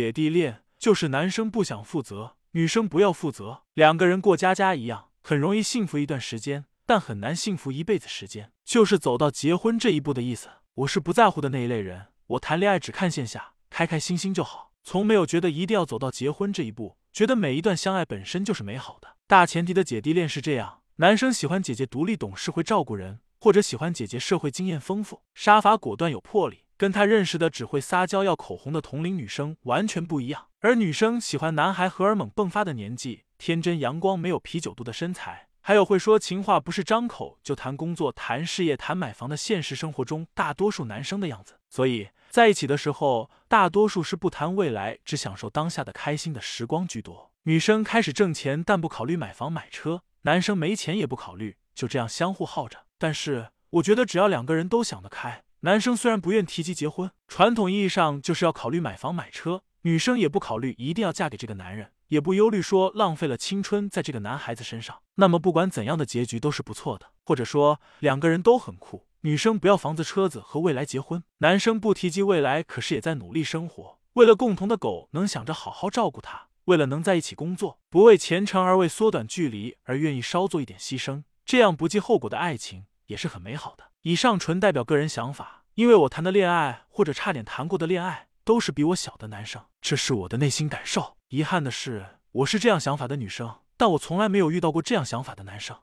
姐弟恋就是男生不想负责，女生不要负责，两个人过家家一样，很容易幸福一段时间，但很难幸福一辈子时间，就是走到结婚这一步的意思。我是不在乎的那一类人，我谈恋爱只看线下，开开心心就好，从没有觉得一定要走到结婚这一步，觉得每一段相爱本身就是美好的。大前提的姐弟恋是这样：男生喜欢姐姐独立懂事会照顾人，或者喜欢姐姐社会经验丰富、杀伐果断有魄力，跟他认识的只会撒娇要口红的同龄女生完全不一样。而女生喜欢男孩荷尔蒙迸发的年纪，天真阳光没有啤酒肚的身材。还有会说情话，不是张口就谈工作、谈事业、谈买房的现实生活中大多数男生的样子。所以在一起的时候，大多数是不谈未来，只享受当下的开心的时光居多。女生开始挣钱，但不考虑买房买车；男生没钱也不考虑，就这样相互耗着。但是我觉得，只要两个人都想得开，男生虽然不愿提及结婚，传统意义上就是要考虑买房买车，女生也不考虑一定要嫁给这个男人。也不忧虑说浪费了青春在这个男孩子身上，那么不管怎样的结局都是不错的。或者说两个人都很酷，女生不要房子车子和未来结婚，男生不提及未来，可是也在努力生活，为了共同的狗能想着好好照顾它，为了能在一起工作，不为前程而为缩短距离而愿意稍做一点牺牲，这样不计后果的爱情也是很美好的。以上纯代表个人想法，因为我谈的恋爱或者差点谈过的恋爱都是比我小的男生，这是我的内心感受。遗憾的是，我是这样想法的女生，但我从来没有遇到过这样想法的男生。